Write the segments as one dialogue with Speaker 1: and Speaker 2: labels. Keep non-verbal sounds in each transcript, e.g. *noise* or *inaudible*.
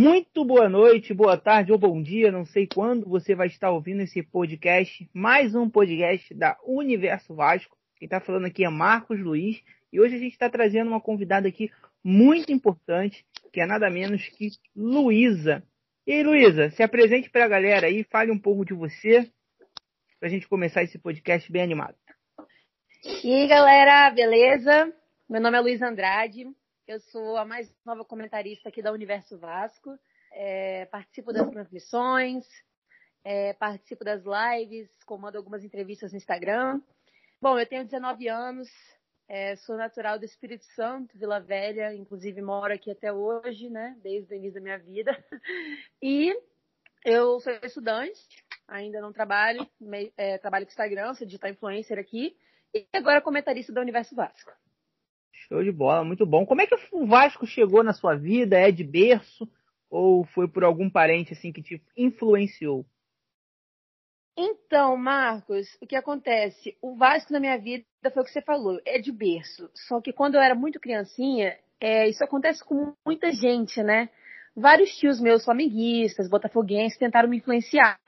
Speaker 1: Muito boa noite, boa tarde ou bom dia, não sei quando você vai estar ouvindo esse podcast, mais um podcast da Universo Vasco. Quem está falando aqui é Marcos Luiz e hoje a gente está trazendo uma convidada aqui muito importante, que é nada menos que Luísa. E aí, Luísa, se apresente para a galera aí, fale um pouco de você, para a gente começar esse podcast bem animado.
Speaker 2: E aí, galera, beleza? Meu nome é Luísa Andrade, eu sou a mais nova comentarista aqui da Universo Vasco. É, participo das transmissões, é, participo das lives, comando algumas entrevistas no Instagram. Bom, eu tenho 19 anos, é, sou natural do Espírito Santo, Vila Velha, inclusive moro aqui até hoje, né, desde o início da minha vida. *laughs* E eu sou estudante, ainda não trabalho, é, trabalho com Instagram, sou digital influencer aqui, e agora comentarista do Universo Vasco.
Speaker 1: Show de bola, muito bom. Como é que o Vasco chegou na sua vida? É de berço ou foi por algum parente assim que te influenciou?
Speaker 2: Então, Marcos, o que acontece? O Vasco na minha vida foi o que você falou, é de berço. Só que quando eu era muito criancinha, é, isso acontece com muita gente, né? Vários tios meus flamenguistas, botafoguenses, tentaram me influenciar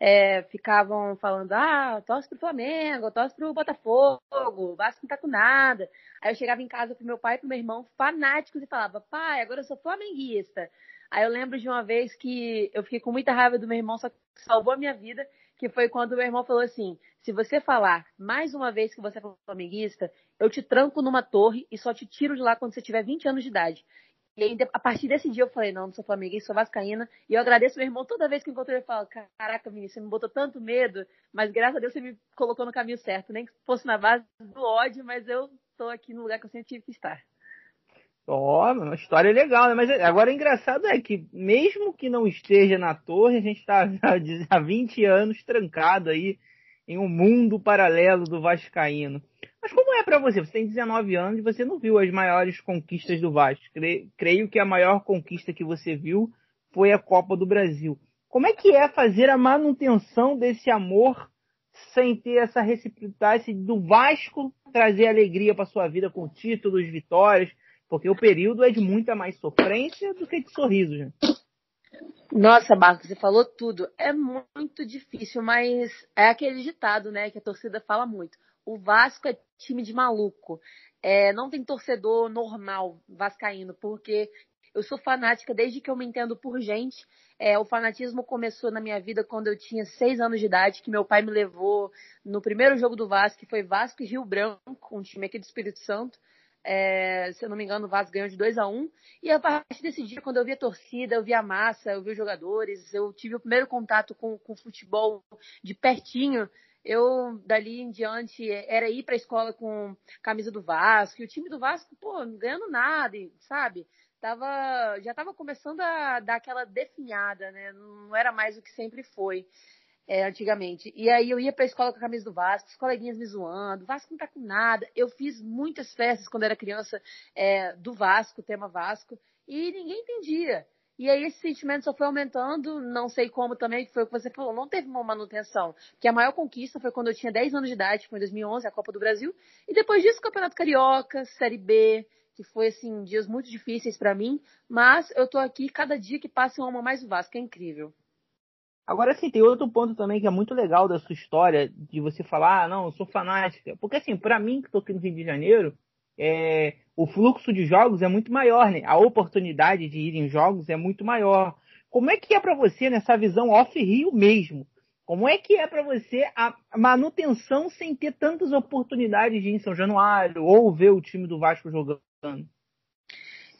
Speaker 2: é, ficavam falando, ah, torce pro Flamengo, torce pro Botafogo, Vasco não tá com nada. Aí eu chegava em casa pro meu pai e pro meu irmão, fanáticos, e falava, pai, agora eu sou flamenguista. Aí eu lembro de uma vez que eu fiquei com muita raiva do meu irmão, só que salvou a minha vida, que foi quando meu irmão falou assim, se você falar mais uma vez que você é flamenguista, eu te tranco numa torre e só te tiro de lá quando você tiver 20 anos de idade. E aí, a partir desse dia, eu falei, não, não sou flamenguista, sou vascaína. E eu agradeço meu irmão toda vez que encontro ele, eu falo, caraca, menino, você me botou tanto medo, mas graças a Deus você me colocou no caminho certo. Nem que fosse na base do ódio, mas eu tô aqui no lugar que eu sempre tive que estar.
Speaker 1: Ó, oh, uma história legal, né? Mas agora o engraçado é que, mesmo que não esteja na torre, a gente *laughs* está há 20 anos trancado aí em um mundo paralelo do Vascaíno. Mas como é para você? Você tem 19 anos e você não viu as maiores conquistas do Vasco. Creio que a maior conquista que você viu foi a Copa do Brasil. Como é que é fazer a manutenção desse amor sem ter essa reciprocidade do Vasco trazer alegria para sua vida com títulos, vitórias? Porque o período é de muita mais sofrência do que de sorriso, gente.
Speaker 2: Nossa, Marcos, você falou tudo. É muito difícil, mas é aquele ditado, né, que a torcida fala muito o Vasco é time de maluco. É, não tem torcedor normal vascaíno, porque eu sou fanática desde que eu me entendo por gente. É, o fanatismo começou na minha vida quando eu tinha seis anos de idade, que meu pai me levou no primeiro jogo do Vasco, que foi Vasco e Rio Branco, um time aqui do Espírito Santo. É, se eu não me engano, o Vasco ganhou de 2 a 1 um. E a partir desse dia, quando eu vi a torcida, eu vi a massa, eu vi os jogadores, eu tive o primeiro contato com o futebol de pertinho eu dali em diante era ir para a escola com camisa do Vasco, e o time do Vasco, pô, não ganhando nada, sabe? Tava, já estava começando a dar aquela definhada, né? Não era mais o que sempre foi é, antigamente. E aí eu ia para a escola com a camisa do Vasco, os coleguinhas me zoando, Vasco não tá com nada. Eu fiz muitas festas quando era criança é, do Vasco, tema Vasco, e ninguém entendia. E aí esse sentimento só foi aumentando, não sei como também, que foi o que você falou, não teve uma manutenção. Que a maior conquista foi quando eu tinha 10 anos de idade, foi em 2011, a Copa do Brasil. E depois disso, Campeonato Carioca, Série B, que foi, assim, dias muito difíceis para mim. Mas eu tô aqui, cada dia que passa eu amo mais o Vasco, é incrível.
Speaker 1: Agora, assim, tem outro ponto também que é muito legal da sua história, de você falar, ah, não, eu sou fanática. Porque, assim, para mim, que tô aqui no Rio de Janeiro, é, o fluxo de jogos é muito maior, né? A oportunidade de ir em jogos é muito maior. Como é que é para você nessa visão off-Rio mesmo? Como é que é para você a manutenção sem ter tantas oportunidades de ir em São Januário ou ver o time do Vasco jogando?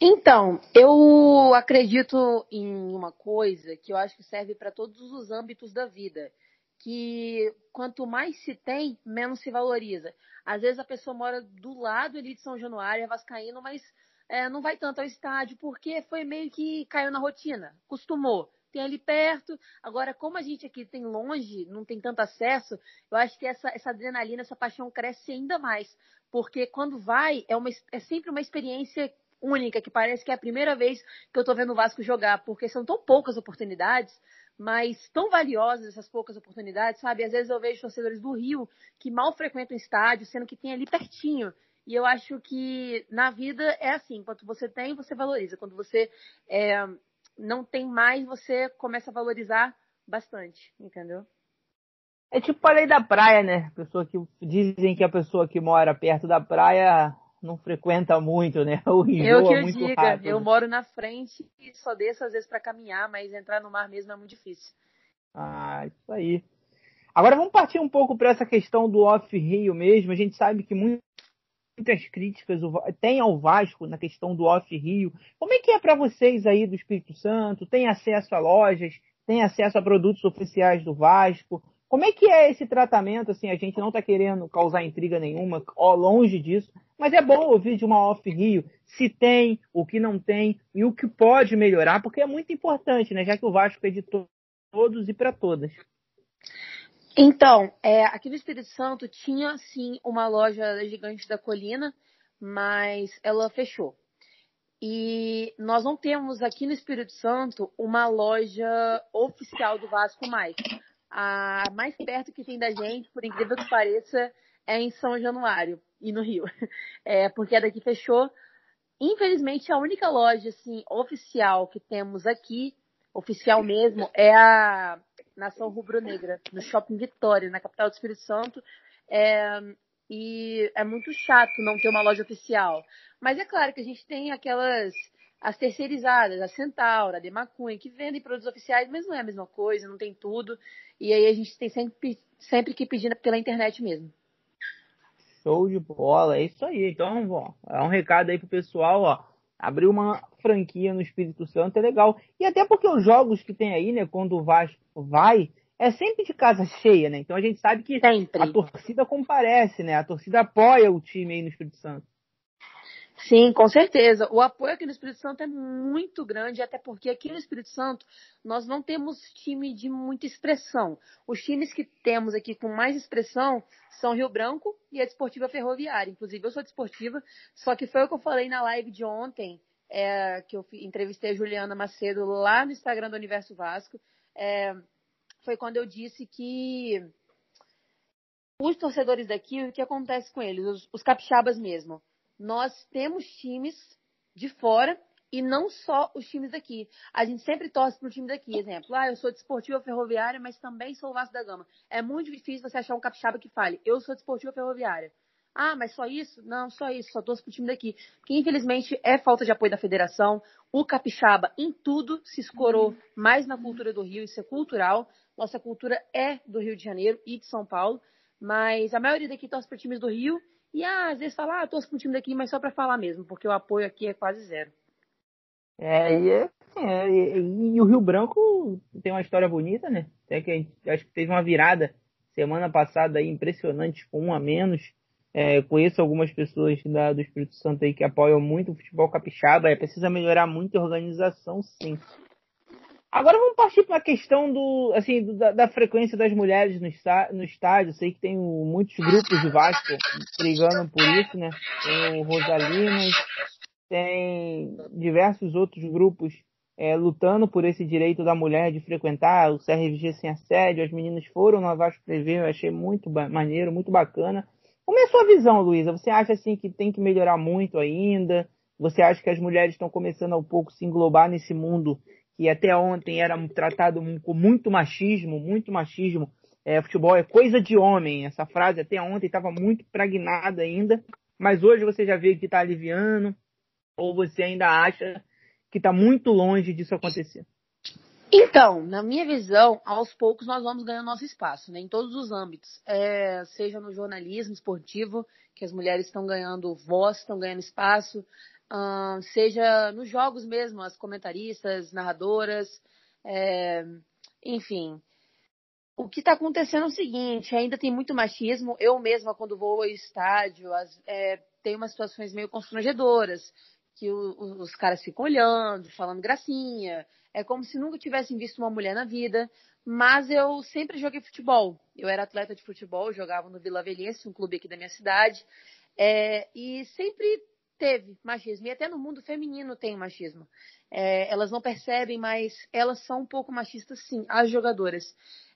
Speaker 2: Então, eu acredito em uma coisa que eu acho que serve para todos os âmbitos da vida que quanto mais se tem, menos se valoriza. Às vezes a pessoa mora do lado ali de São Januário, é vascaíno, mas é, não vai tanto ao estádio porque foi meio que caiu na rotina, costumou. Tem ali perto. Agora, como a gente aqui tem longe, não tem tanto acesso, eu acho que essa, essa adrenalina, essa paixão cresce ainda mais. Porque quando vai, é, uma, é sempre uma experiência única, que parece que é a primeira vez que eu tô vendo o Vasco jogar, porque são tão poucas oportunidades mas tão valiosas essas poucas oportunidades, sabe? Às vezes eu vejo torcedores do Rio que mal frequentam o estádio, sendo que tem ali pertinho. E eu acho que na vida é assim, quando você tem, você valoriza. Quando você é, não tem mais, você começa a valorizar bastante, entendeu?
Speaker 1: É tipo a lei da praia, né? Pessoa que dizem que a pessoa que mora perto da praia não frequenta muito, né? *laughs*
Speaker 2: O eu que eu muito diga, rápido. eu moro na frente e só desço às vezes para caminhar, mas entrar no mar mesmo é muito difícil.
Speaker 1: Ah, isso aí. Agora vamos partir um pouco para essa questão do off-Rio mesmo. A gente sabe que muitas críticas tem ao Vasco na questão do off-Rio. Como é que é para vocês aí do Espírito Santo? Tem acesso a lojas? Tem acesso a produtos oficiais do Vasco? Como é que é esse tratamento? Assim, a gente não está querendo causar intriga nenhuma, ó, longe disso, mas é bom ouvir de uma off-Rio se tem, o que não tem e o que pode melhorar, porque é muito importante, né? Já que o Vasco é de todos e para todas.
Speaker 2: Então, é, aqui no Espírito Santo tinha sim uma loja gigante da Colina, mas ela fechou. E nós não temos aqui no Espírito Santo uma loja oficial do Vasco mais a mais perto que tem da gente, por incrível que pareça, é em São Januário e no Rio. *laughs* É, porque a daqui fechou. Infelizmente, a única loja assim oficial que temos aqui, oficial mesmo, é a Nação Rubro-Negra, no Shopping Vitória, na capital do Espírito Santo. É, e é muito chato não ter uma loja oficial. Mas é claro que a gente tem aquelas as terceirizadas, a Centaura, a Demacunha, que vendem produtos oficiais, mas não é a mesma coisa, não tem tudo. E aí a gente tem sempre, sempre que pedir pela internet mesmo.
Speaker 1: Show de bola, é isso aí. Então, ó, é um recado aí pro pessoal, ó. Abrir uma franquia no Espírito Santo é legal. E até porque os jogos que tem aí, né, quando o Vasco vai, é sempre de casa cheia, né? Então a gente sabe que sempre. a torcida comparece, né? A torcida apoia o time aí no Espírito Santo.
Speaker 2: Sim, com certeza. O apoio aqui no Espírito Santo é muito grande, até porque aqui no Espírito Santo nós não temos time de muita expressão. Os times que temos aqui com mais expressão são Rio Branco e a Desportiva Ferroviária. Inclusive, eu sou desportiva, só que foi o que eu falei na live de ontem, é, que eu entrevistei a Juliana Macedo lá no Instagram do Universo Vasco. É, foi quando eu disse que os torcedores daqui, o que acontece com eles? Os, os capixabas mesmo nós temos times de fora e não só os times daqui. A gente sempre torce para o time daqui. Exemplo, ah, eu sou desportiva de ferroviária, mas também sou o Vasco da Gama. É muito difícil você achar um capixaba que fale, eu sou desportiva de ferroviária. Ah, mas só isso? Não, só isso, só torço pro time daqui. Que infelizmente é falta de apoio da federação. O capixaba em tudo se escorou mais na cultura do Rio, isso é cultural. Nossa cultura é do Rio de Janeiro e de São Paulo, mas a maioria daqui torce para times do Rio e ah, às vezes fala, ah, torço pro time daqui, mas só para falar mesmo, porque o apoio aqui é quase zero.
Speaker 1: É, e, é, é, e, e, o Rio Branco tem uma história bonita, né? Até que gente, acho que teve uma virada semana passada aí impressionante, com um a menos. É, conheço algumas pessoas da, do Espírito Santo aí que apoiam muito o futebol capixaba. É, precisa melhorar muito a organização, sim. Agora vamos partir para a questão do, assim, do, da, da, frequência das mulheres no, no estádio. Sei que tem muitos grupos de Vasco brigando por isso, né? Tem o Rosalinas, tem diversos outros grupos é, lutando por esse direito da mulher de frequentar o CRVG sem assédio. As meninas foram no Vasco TV, eu achei muito maneiro, muito bacana. Como é a sua visão, Luísa? Você acha assim que tem que melhorar muito ainda? Você acha que as mulheres estão começando ao pouco se englobar nesse mundo que até ontem era tratado com muito machismo, muito machismo. É, futebol é coisa de homem. Essa frase até ontem estava muito pragnada ainda, mas hoje você já vê que está aliviando, ou você ainda acha que está muito longe disso acontecer?
Speaker 2: Então, na minha visão, aos poucos nós vamos ganhando nosso espaço, né, em todos os âmbitos, é, seja no jornalismo esportivo, que as mulheres estão ganhando voz, estão ganhando espaço, seja nos jogos mesmo, as comentaristas, narradoras, é, enfim. O que está acontecendo é o seguinte, ainda tem muito machismo. Eu mesma, quando vou ao estádio, as, é, tem umas situações meio constrangedoras, que o, os caras ficam olhando, falando gracinha. É como se nunca tivessem visto uma mulher na vida. Mas eu sempre joguei futebol. Eu era atleta de futebol, jogava no Vila Velhense, um clube aqui da minha cidade. É, e sempre teve machismo. E até no mundo feminino tem machismo. É, elas não percebem, mas elas são um pouco machistas, sim, as jogadoras.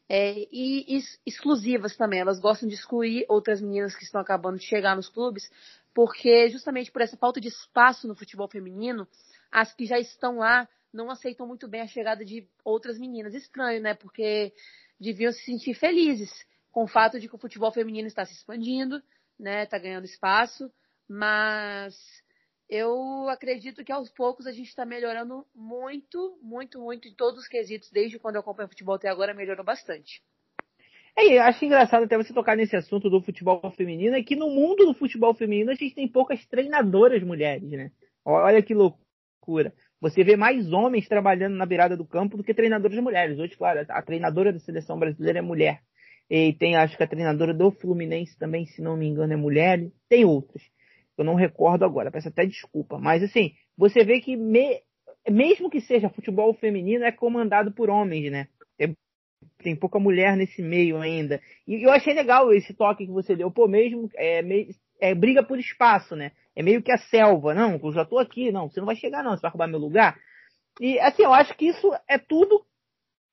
Speaker 2: É, e ex exclusivas também. Elas gostam de excluir outras meninas que estão acabando de chegar nos clubes, porque justamente por essa falta de espaço no futebol feminino, as que já estão lá não aceitam muito bem a chegada de outras meninas. Estranho, né? Porque deviam se sentir felizes com o fato de que o futebol feminino está se expandindo, né? Está ganhando espaço, mas eu acredito que aos poucos a gente está melhorando muito, muito, muito em todos os quesitos. Desde quando eu acompanho futebol até agora, melhorou bastante.
Speaker 1: É, acho engraçado até você tocar nesse assunto do futebol feminino, é que no mundo do futebol feminino a gente tem poucas treinadoras mulheres, né? Olha que loucura. Você vê mais homens trabalhando na beirada do campo do que treinadores mulheres. Hoje, claro, a treinadora da seleção brasileira é mulher. E tem, acho que a treinadora do Fluminense também, se não me engano, é mulher. Tem outras. Eu não recordo agora, peço até desculpa. Mas assim, você vê que me, mesmo que seja futebol feminino, é comandado por homens, né? É, tem pouca mulher nesse meio ainda. E eu achei legal esse toque que você deu. Pô, mesmo é, é briga por espaço, né? É meio que a selva. Não, eu já tô aqui. Não, você não vai chegar não, você vai roubar meu lugar. E assim, eu acho que isso é tudo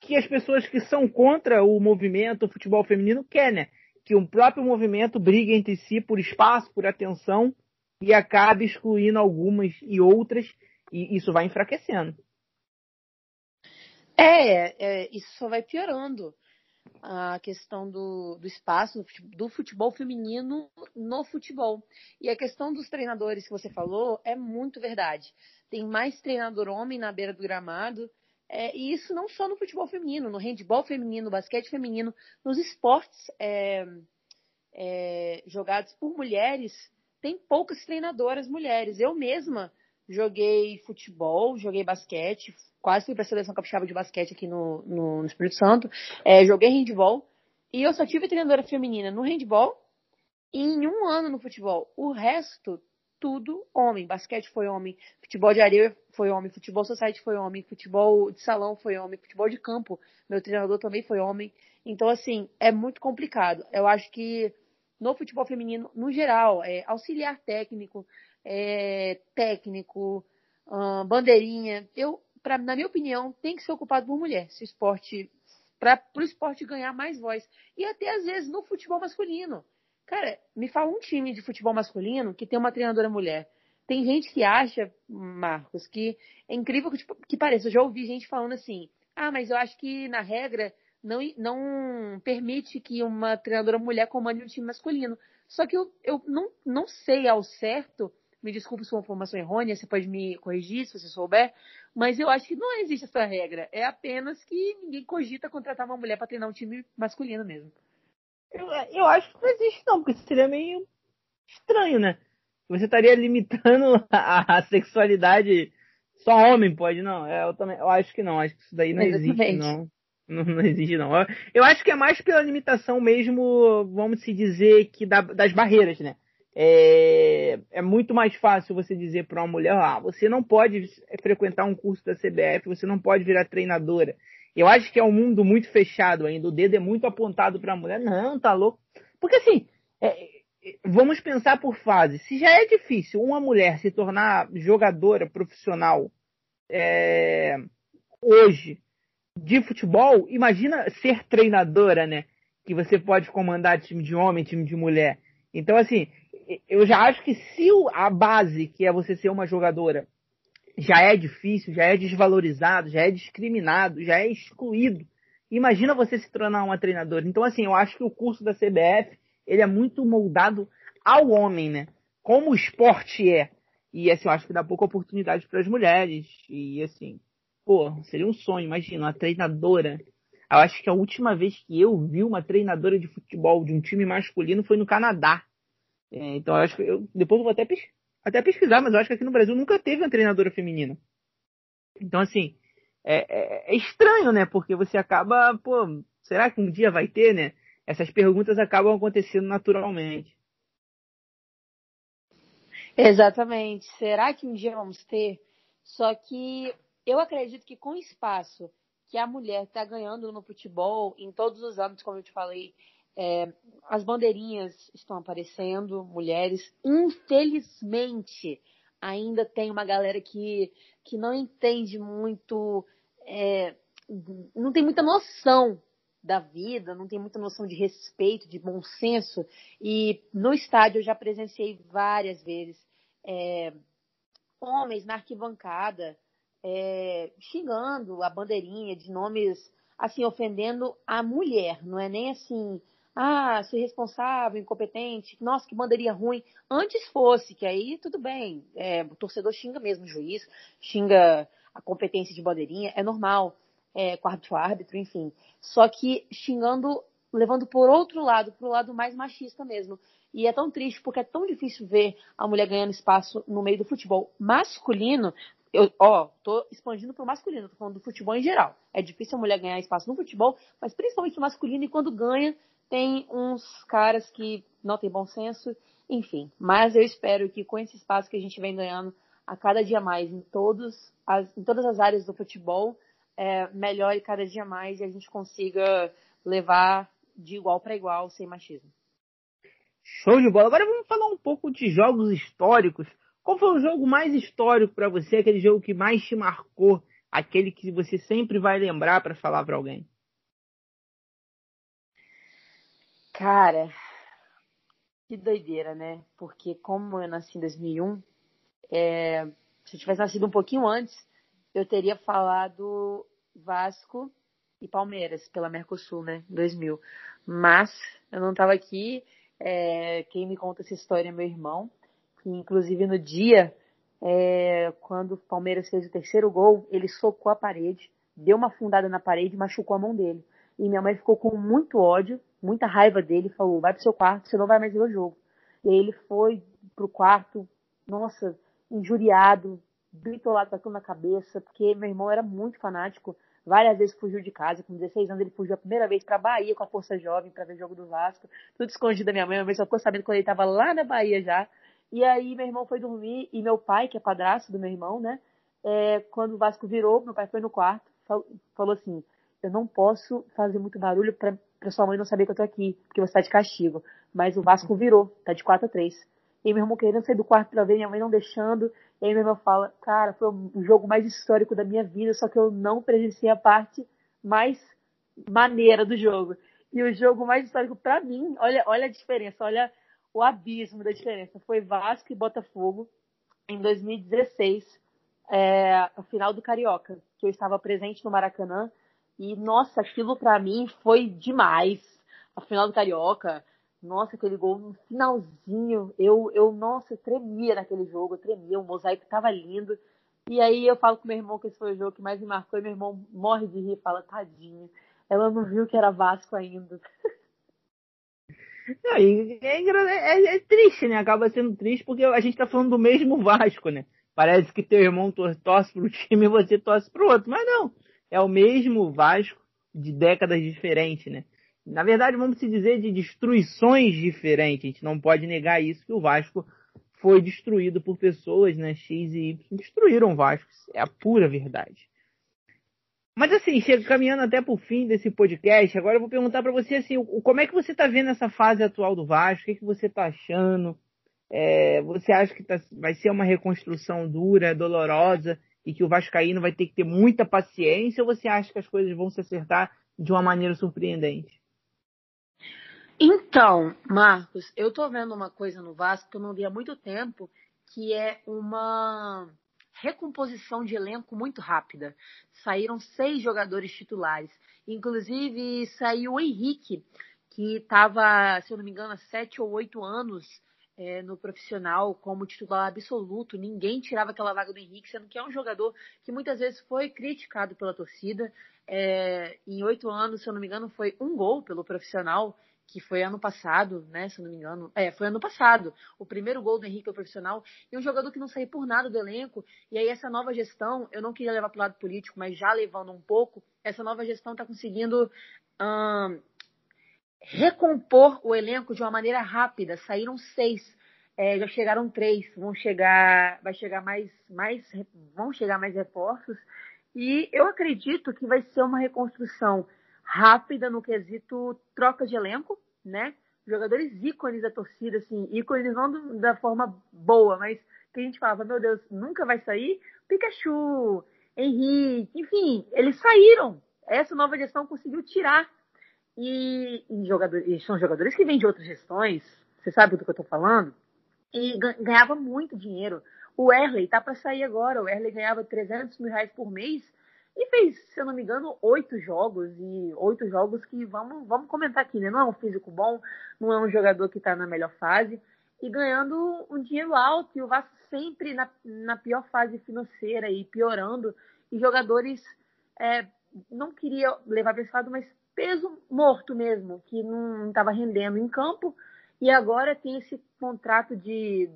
Speaker 1: que as pessoas que são contra o movimento o futebol feminino querem, né? Que o próprio movimento brigue entre si por espaço, por atenção e acabe excluindo algumas e outras, e isso vai enfraquecendo.
Speaker 2: É, é isso só vai piorando a questão do, do espaço do futebol feminino no futebol. E a questão dos treinadores que você falou é muito verdade. Tem mais treinador homem na beira do gramado, é, e isso não só no futebol feminino, no handball feminino, no basquete feminino, nos esportes é, é, jogados por mulheres, tem poucas treinadoras mulheres. Eu mesma joguei futebol, joguei basquete, quase fui para a seleção capixaba de basquete aqui no, no, Espírito Santo. É, joguei handball e eu só tive treinadora feminina no handball e em um ano no futebol. O resto, tudo homem. Basquete foi homem, futebol de areia foi homem, futebol society foi homem, futebol de salão foi homem, futebol de campo, meu treinador também foi homem. Então, assim, é muito complicado. Eu acho que no futebol feminino, no geral, é, auxiliar técnico, é, técnico, bandeirinha, eu, pra, na minha opinião, tem que ser ocupado por mulher, se esporte, para o esporte ganhar mais voz. E até às vezes no futebol masculino. Cara, me fala um time de futebol masculino que tem uma treinadora mulher. Tem gente que acha, Marcos, que é incrível que, tipo, que pareça. Eu já ouvi gente falando assim: ah, mas eu acho que na regra não, não permite que uma treinadora mulher comande um time masculino. Só que eu, eu não, não sei ao certo, me desculpe se for uma informação errônea, você pode me corrigir se você souber, mas eu acho que não existe essa regra. É apenas que ninguém cogita contratar uma mulher para treinar um time masculino mesmo.
Speaker 1: Eu, eu acho que não existe não, porque seria meio estranho, né? Você estaria limitando *laughs* a, a sexualidade só homem pode, não. É, eu também, eu acho que não, acho que isso daí não Exatamente. existe, não. Não, não existe, não. Eu, eu, acho que é mais pela limitação mesmo, vamos se dizer, que da, das barreiras, né? É, é muito mais fácil você dizer para uma mulher, ah, você não pode frequentar um curso da CBF, você não pode virar treinadora. Eu acho que é um mundo muito fechado ainda, o dedo é muito apontado para a mulher. Não, tá louco. Porque assim, é, vamos pensar por fase. Se já é difícil uma mulher se tornar jogadora profissional é, hoje, de futebol, imagina ser treinadora, né? Que você pode comandar time de homem, time de mulher. Então, assim, eu já acho que se a base, que é você ser uma jogadora, já é difícil, já é desvalorizado, já é discriminado, já é excluído. Imagina você se tornar uma treinadora. Então, assim, eu acho que o curso da CBF, ele é muito moldado ao homem, né? Como o esporte é. E, assim, eu acho que dá pouca oportunidade para as mulheres. E, assim, Pô, seria um sonho, imagina, uma treinadora. Eu acho que a última vez que eu vi uma treinadora de futebol de um time masculino foi no Canadá. É, então eu acho que eu, depois eu vou até, até pesquisar, mas eu acho que aqui no Brasil nunca teve uma treinadora feminina. Então, assim, é, é, é estranho, né? Porque você acaba, pô, será que um dia vai ter, né? Essas perguntas acabam acontecendo naturalmente.
Speaker 2: Exatamente. Será que um dia vamos ter? Só que eu acredito que com o espaço que a mulher está ganhando no futebol, em todos os âmbitos, como eu te falei, é, as bandeirinhas estão aparecendo, mulheres. Infelizmente, ainda tem uma galera que, que não entende muito, é, não tem muita noção da vida, não tem muita noção de respeito, de bom senso. E no estádio eu já presenciei várias vezes é, homens na arquibancada é, xingando a bandeirinha de nomes, assim, ofendendo a mulher. Não é nem assim, ah, ser responsável, incompetente, nossa, que bandeirinha ruim. Antes fosse, que aí tudo bem. É, o torcedor xinga mesmo o juiz, xinga a competência de bandeirinha, é normal. É, quarto árbitro, enfim. Só que xingando, levando por outro lado, para o lado mais machista mesmo. E é tão triste porque é tão difícil ver a mulher ganhando espaço no meio do futebol masculino. Eu, ó, tô expandindo pro masculino, tô falando do futebol em geral. É difícil a mulher ganhar espaço no futebol, mas principalmente no masculino, e quando ganha, tem uns caras que não têm bom senso, enfim. Mas eu espero que com esse espaço que a gente vem ganhando a cada dia mais em, as, em todas as áreas do futebol, é, melhore cada dia mais e a gente consiga levar de igual para igual sem machismo.
Speaker 1: Show de bola. Agora vamos falar um pouco de jogos históricos. Qual foi o jogo mais histórico para você? Aquele jogo que mais te marcou? Aquele que você sempre vai lembrar para falar para alguém?
Speaker 2: Cara, que doideira, né? Porque como eu nasci em 2001, é, se eu tivesse nascido um pouquinho antes, eu teria falado Vasco e Palmeiras pela Mercosul, né? 2000. Mas eu não estava aqui é, quem me conta essa história é meu irmão, que inclusive no dia, é, quando o Palmeiras fez o terceiro gol, ele socou a parede, deu uma fundada na parede e machucou a mão dele. E minha mãe ficou com muito ódio, muita raiva dele, falou: vai pro seu quarto, você não vai mais ver o jogo. E aí ele foi pro quarto, nossa, injuriado, bitolado com aquilo na cabeça, porque meu irmão era muito fanático Várias vezes fugiu de casa, com 16 anos ele fugiu a primeira vez para Bahia com a Força Jovem para ver o jogo do Vasco. Tudo escondido da minha mãe, minha mãe só ficou sabendo quando ele estava lá na Bahia já. E aí meu irmão foi dormir e meu pai, que é padrasto do meu irmão, né? É, quando o Vasco virou, meu pai foi no quarto, falou assim: Eu não posso fazer muito barulho para sua mãe não saber que eu tô aqui, porque você tá de castigo. Mas o Vasco virou, tá de 4 a 3 E meu irmão querendo sair do quarto pra ver, minha mãe não deixando. E aí meu irmão fala, cara, foi o jogo mais histórico da minha vida, só que eu não presenciei a parte mais maneira do jogo. E o jogo mais histórico para mim, olha, olha a diferença, olha o abismo da diferença. Foi Vasco e Botafogo em 2016, é, final do Carioca, que eu estava presente no Maracanã. E, nossa, aquilo para mim foi demais. A final do Carioca, nossa, aquele gol no finalzinho, eu, eu, nossa, tremia naquele jogo, tremia, o mosaico tava lindo. E aí eu falo com meu irmão que esse foi o jogo que mais me marcou, e meu irmão morre de rir, fala, tadinho, ela não viu que era Vasco ainda. *laughs*
Speaker 1: Não, é, é, é, triste, né? Acaba sendo triste porque a gente tá falando do mesmo Vasco, né? Parece que teu irmão torce pro time e você torce pro outro, mas não. É o mesmo Vasco de décadas diferentes, né? na verdade, vamos se dizer de destruições diferentes. A gente não pode negar isso, que o Vasco foi destruído por pessoas, né, X e Y, destruíram o Vasco. É a pura verdade. Mas assim, chega caminhando até pro fim desse podcast, agora eu vou perguntar para você assim, como é que você tá vendo essa fase atual do Vasco? O que, que você tá achando? É, você acha que tá, vai ser uma reconstrução dura, dolorosa e que o Vascaíno vai ter que ter muita paciência ou você acha que as coisas vão se acertar de uma maneira surpreendente?
Speaker 2: Então, Marcos, eu tô vendo uma coisa no Vasco que eu não vi há muito tempo, que é uma recomposição de elenco muito rápida. Saíram seis jogadores titulares. Inclusive, saiu o Henrique, que estava, se eu não me engano, há sete ou oito anos é, no profissional como titular absoluto. Ninguém tirava aquela vaga do Henrique, sendo que é um jogador que muitas vezes foi criticado pela torcida. É, em oito anos, se eu não me engano, foi um gol pelo profissional que foi ano passado, né, se eu não me engano. É, foi ano passado. O primeiro gol do Henrique é profissional. E um jogador que não saiu por nada do elenco. E aí essa nova gestão, eu não queria levar para o lado político, mas já levando um pouco, essa nova gestão está conseguindo hum, recompor o elenco de uma maneira rápida. Saíram seis. É, já chegaram três, vão chegar, vai chegar mais, mais, vão chegar mais reforços e eu acredito que vai ser uma reconstrução rápida no quesito troca de elenco, né? Jogadores ícones da torcida, assim, ícones não da forma boa, mas que a gente falava, meu Deus, nunca vai sair. Pikachu, Henrique, enfim, eles saíram. Essa nova gestão conseguiu tirar. E, e, jogadores, e são jogadores que vêm de outras gestões, você sabe do que eu estou falando, e ganhava muito dinheiro. O Erley tá para sair agora. O Erley ganhava 300 mil reais por mês e fez, se eu não me engano, oito jogos. E oito jogos que, vamos, vamos comentar aqui, né? Não é um físico bom, não é um jogador que está na melhor fase. E ganhando um dinheiro alto. E o Vasco sempre na, na pior fase financeira e piorando. E jogadores é, não queria levar para esse lado, mas peso morto mesmo, que não estava rendendo em campo. E agora tem esse contrato de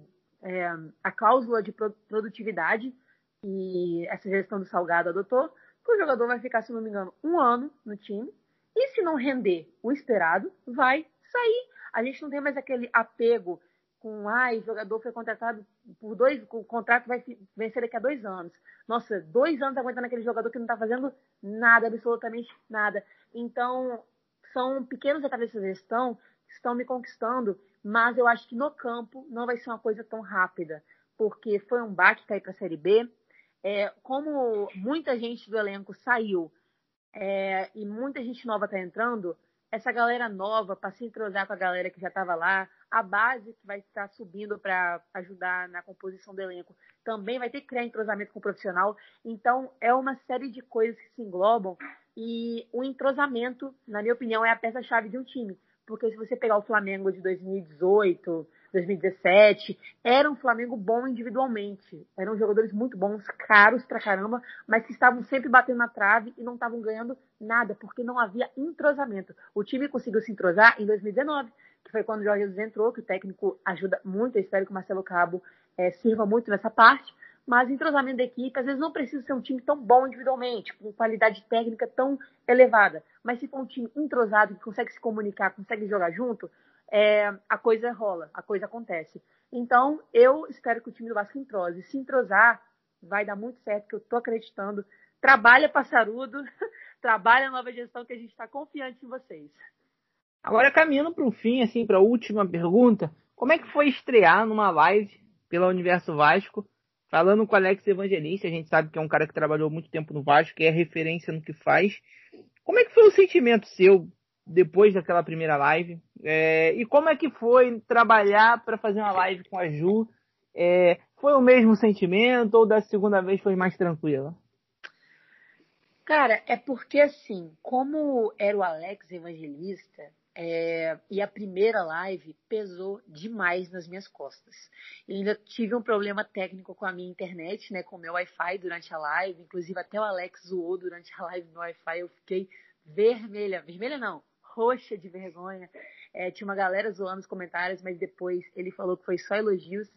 Speaker 2: é, a cláusula de produtividade e essa gestão do Salgado adotou, que o jogador vai ficar, se não me engano, um ano no time. E se não render o esperado, vai sair. A gente não tem mais aquele apego com, ai, jogador foi contratado por dois, o contrato vai vencer daqui a dois anos. Nossa, dois anos aguentando aquele jogador que não está fazendo nada, absolutamente nada. Então, são pequenos detalhes dessa gestão que estão me conquistando, mas eu acho que no campo não vai ser uma coisa tão rápida, porque foi um baque cair para a Série B. É, como muita gente do elenco saiu é, e muita gente nova está entrando, essa galera nova, para se entrosar com a galera que já estava lá, a base que vai estar subindo para ajudar na composição do elenco, também vai ter que criar entrosamento com o profissional. Então, é uma série de coisas que se englobam e o entrosamento, na minha opinião, é a peça-chave de um time. Porque se você pegar o Flamengo de 2018, 2017, era um Flamengo bom individualmente. Eram jogadores muito bons, caros pra caramba, mas que estavam sempre batendo na trave e não estavam ganhando nada, porque não havia entrosamento. O time conseguiu se entrosar em 2019, que foi quando o Jorge Jesus entrou, que o técnico ajuda muito, eu espero que o Marcelo Cabo é, sirva muito nessa parte. Mas entrosamento da equipe, às vezes não precisa ser um time tão bom individualmente, com qualidade técnica tão elevada. Mas se for um time entrosado, que consegue se comunicar, consegue jogar junto, é, a coisa rola, a coisa acontece. Então, eu espero que o time do Vasco entrose. Se entrosar, vai dar muito certo, que eu tô acreditando. Trabalha passarudo, *laughs* trabalha a nova gestão, que a gente está confiante em vocês.
Speaker 1: Agora, caminhando para o fim, assim, para a última pergunta, como é que foi estrear numa live pela Universo Vasco, falando com o Alex Evangelista, a gente sabe que é um cara que trabalhou muito tempo no Vasco, que é referência no que faz. Como é que foi o sentimento seu depois daquela primeira live. É, e como é que foi trabalhar para fazer uma live com a Ju? É, foi o mesmo sentimento ou da segunda vez foi mais tranquila?
Speaker 2: Cara, é porque assim, como era o Alex evangelista, é, e a primeira live pesou demais nas minhas costas. Eu ainda tive um problema técnico com a minha internet, né, com o meu Wi-Fi durante a live. Inclusive até o Alex zoou durante a live no Wi-Fi. Eu fiquei vermelha, vermelha não, roxa de vergonha. É, tinha uma galera zoando os comentários, mas depois ele falou que foi só elogios.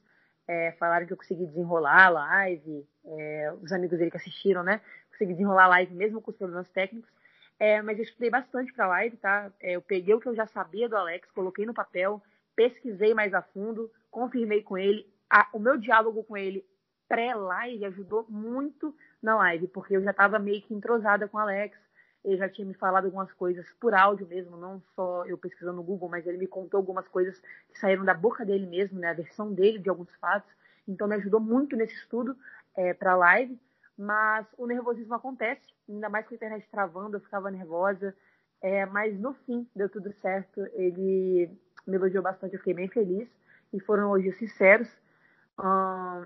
Speaker 2: É, falaram que eu consegui desenrolar a live. É, os amigos dele que assistiram, né? Consegui desenrolar a live mesmo com os problemas técnicos. É, mas eu estudei bastante para a live, tá? É, eu peguei o que eu já sabia do Alex, coloquei no papel, pesquisei mais a fundo, confirmei com ele. A, o meu diálogo com ele pré-live ajudou muito na live, porque eu já estava meio que entrosada com o Alex. Ele já tinha me falado algumas coisas por áudio mesmo, não só eu pesquisando no Google, mas ele me contou algumas coisas que saíram da boca dele mesmo, né, a versão dele de alguns fatos. Então me ajudou muito nesse estudo é, para a live. Mas o nervosismo acontece, ainda mais com a internet travando, eu ficava nervosa. É, mas no fim deu tudo certo. Ele me elogiou bastante, eu fiquei bem feliz. E foram elogios sinceros.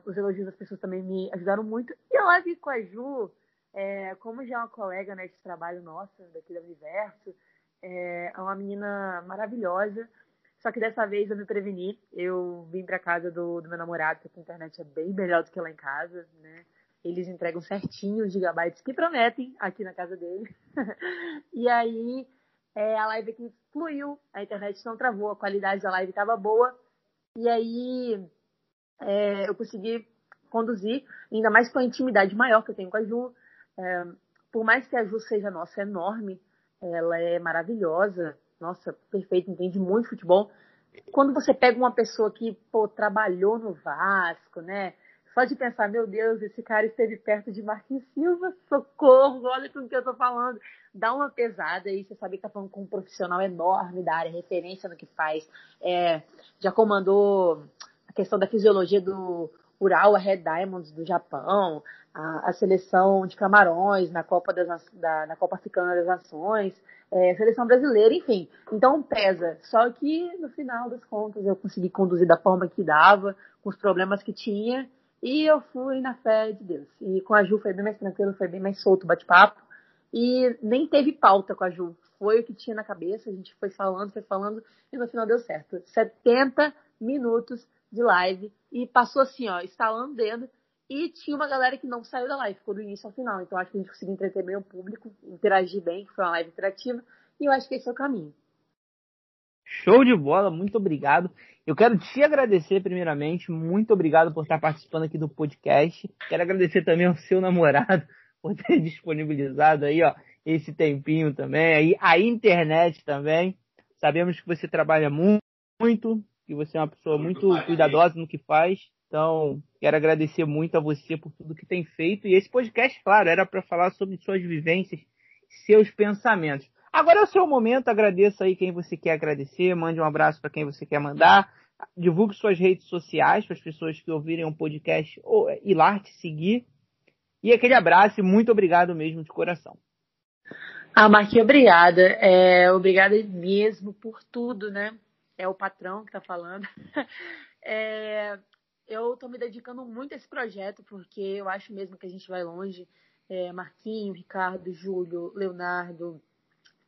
Speaker 2: Os elogios das pessoas também me ajudaram muito. E a live com a Ju, é, como já é uma colega né, de trabalho nossa, daqui do Universo, é, é uma menina maravilhosa. Só que dessa vez eu me preveni. Eu vim para casa do, do, meu namorado, porque a internet é bem melhor do que lá em casa, né? Eles entregam certinho os gigabytes que prometem aqui na casa dele. *laughs* e aí é, a live aqui fluiu, a internet não travou, a qualidade da live estava boa. E aí é, eu consegui conduzir, ainda mais com a intimidade maior que eu tenho com a Ju. É, por mais que a Ju seja nossa enorme, ela é maravilhosa, nossa, perfeita, entende muito futebol. Quando você pega uma pessoa que pô, trabalhou no Vasco, né? Só de pensar, meu Deus, esse cara esteve perto de Marquinhos Silva, socorro, olha tudo que eu tô falando. Dá uma pesada aí, você sabe que tá falando com um profissional enorme da área, referência no que faz. É, já comandou a questão da fisiologia do Urawa Red Diamonds do Japão, a, a seleção de Camarões na Copa, das, da, na Copa Africana das Nações, é, seleção brasileira, enfim. Então pesa. Só que no final das contas eu consegui conduzir da forma que dava, com os problemas que tinha, E eu fui na fé de Deus. E com a Ju foi bem mais tranquilo, foi bem mais solto o bate-papo. E nem teve pauta com a Ju. Foi o que tinha na cabeça, a gente foi falando, foi falando, e no final deu certo. 70 minutos de live. E passou assim, ó, instalando o dedo. E tinha uma galera que não saiu da live, ficou do início ao final. Então acho que a gente conseguiu entreter bem o público, interagir bem, que foi uma live interativa. E eu acho que esse é o caminho.
Speaker 1: Show de bola, muito obrigado. Eu quero te agradecer primeiramente, muito obrigado por estar participando aqui do podcast. Quero agradecer também ao seu namorado *laughs* por ter disponibilizado aí, ó, esse tempinho também, aí a internet também. Sabemos que você trabalha muito, que você é uma pessoa muito cuidadosa no que faz. Então, quero agradecer muito a você por tudo que tem feito. E esse podcast, claro, era para falar sobre suas vivências, seus pensamentos. Agora é o seu momento, agradeça aí quem você quer agradecer, mande um abraço para quem você quer mandar, divulgue suas redes sociais para as pessoas que ouvirem o um podcast ou ir lá te seguir. E aquele abraço e muito obrigado mesmo de coração.
Speaker 2: Ah, Marquinhos, obrigada. É, obrigada mesmo por tudo, né? É o patrão que está falando. *laughs* É, eu estou me dedicando muito a esse projeto porque eu acho mesmo que a gente vai longe. É, Marquinho, Ricardo, Júlio, Leonardo,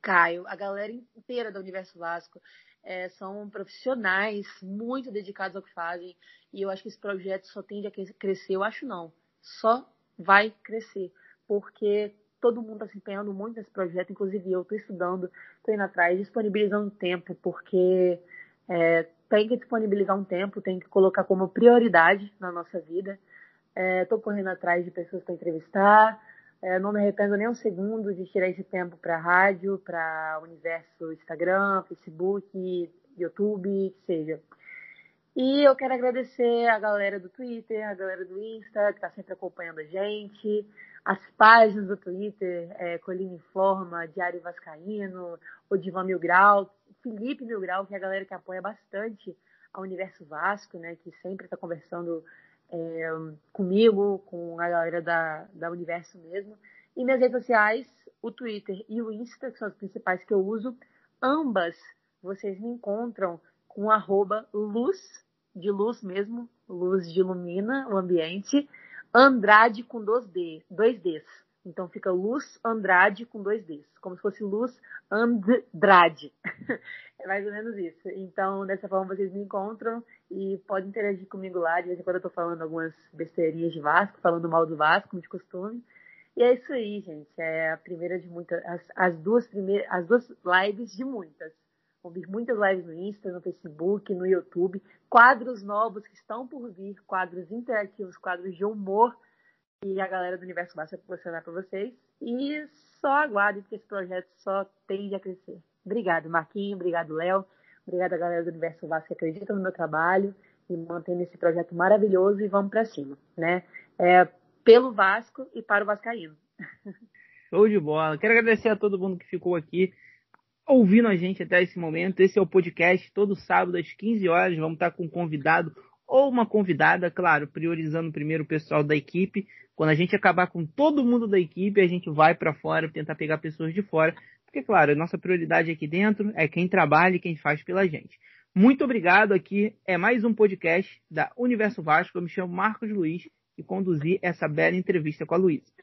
Speaker 2: Caio, a galera inteira do Universo Vasco é, são profissionais muito dedicados ao que fazem e eu acho que esse projeto só tende a crescer. Eu acho não, só vai crescer porque todo mundo está se empenhando muito nesse projeto, inclusive eu estou estudando, estou indo atrás, disponibilizando tempo porque é, tem que disponibilizar um tempo, tem que colocar como prioridade na nossa vida. Estou é, correndo atrás de pessoas para entrevistar é, não me arrependo nem um segundo de tirar esse tempo para rádio, para universo Instagram, Facebook, YouTube, que seja. E eu quero agradecer a galera do Twitter, a galera do Insta, que está sempre acompanhando a gente, as páginas do Twitter, é, Colina Informa, Diário Vascaíno, o Divan Mil Grau, Felipe Mil Grau, que é a galera que apoia bastante a Universo Vasco, né, que sempre está conversando é, comigo, com a galera da, da Universo mesmo. E minhas redes sociais, o Twitter e o Insta, que são as principais que eu uso, ambas vocês me encontram com arroba luz, de luz mesmo, luz de ilumina o ambiente, Andrade com dois, D, dois Ds. Então fica Luz Andrade com dois Ds, como se fosse Luz Andrade. *laughs* é mais ou menos isso. Então, dessa forma vocês me encontram e podem interagir comigo lá. De vez em quando eu tô falando algumas besteirinhas de Vasco, falando mal do Vasco, como de costume. E é isso aí, gente. É a primeira de muitas, as, as duas primeiras, as duas lives de muitas. Vão vir muitas lives no Insta, no Facebook, no YouTube. Quadros novos que estão por vir, quadros interativos, quadros de humor que a galera do Universo vai proporcionar para vocês. E só aguardem, porque esse projeto só tende a crescer. Obrigado, Marquinho. Obrigado, Léo. Obrigado a galera do Universo Vasco que acredita no meu trabalho e mantendo esse projeto maravilhoso e vamos para cima, né? É, pelo Vasco e para o Vascaíno. *laughs*
Speaker 1: Show de bola. Quero agradecer a todo mundo que ficou aqui ouvindo a gente até esse momento. Esse é o podcast todo sábado às 15 horas. Vamos estar com um convidado ou uma convidada, claro, priorizando primeiro o pessoal da equipe. Quando a gente acabar com todo mundo da equipe, a gente vai para fora tentar pegar pessoas de fora, porque claro, a nossa prioridade aqui dentro é quem trabalha e quem faz pela gente. Muito obrigado aqui, é mais um podcast da Universo Vasco. Eu me chamo Marcos Luiz e conduzi essa bela entrevista com a Luísa.